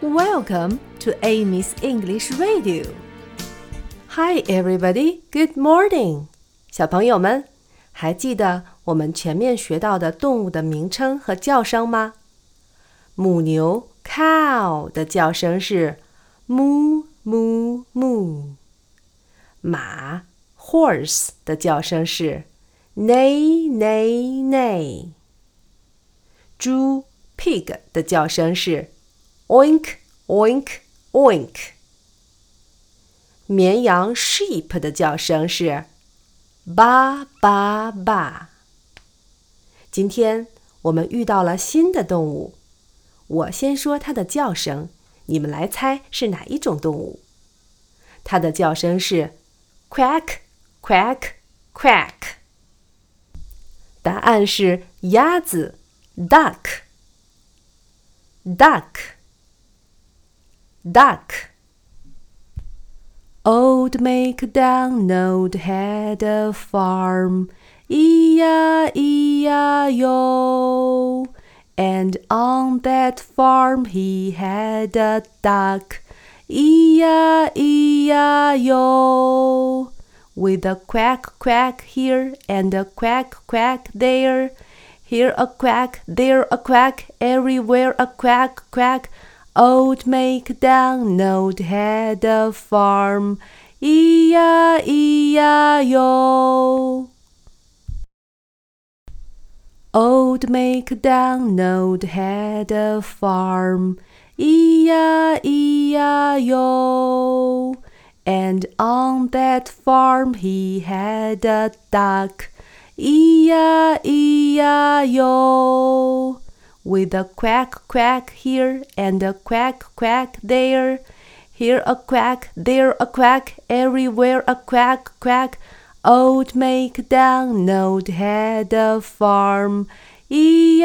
Welcome to Amy's English Radio. Hi, everybody. Good morning. 小朋友们，还记得我们前面学到的动物的名称和叫声吗？母牛 cow 的叫声是 moo moo moo。马 horse 的叫声是 neigh neigh neigh。猪 pig 的叫声是 Oink oink oink。绵羊 sheep 的叫声是 ba ba ba。今天我们遇到了新的动物，我先说它的叫声，你们来猜是哪一种动物？它的叫声是 quack quack quack。答案是鸭子 duck duck duck。Old MacDonald had a farm, E-I-E-I-O. And on that farm he had a duck, E-I-E-I-O. With a quack quack here and a quack quack there. Here a quack, there a quack, everywhere a quack quack. Old MacDonald had a farm, E-I-E-I-O. Old MacDonald had a farm, E-I-E-I-O. And on that farm he had a duck, E-I-E-I-O. With a quack quack here and a quack quack there. Here a quack, there a quack, everywhere a quack quack. Old MacDonald had a farm, E-I-E-I-O.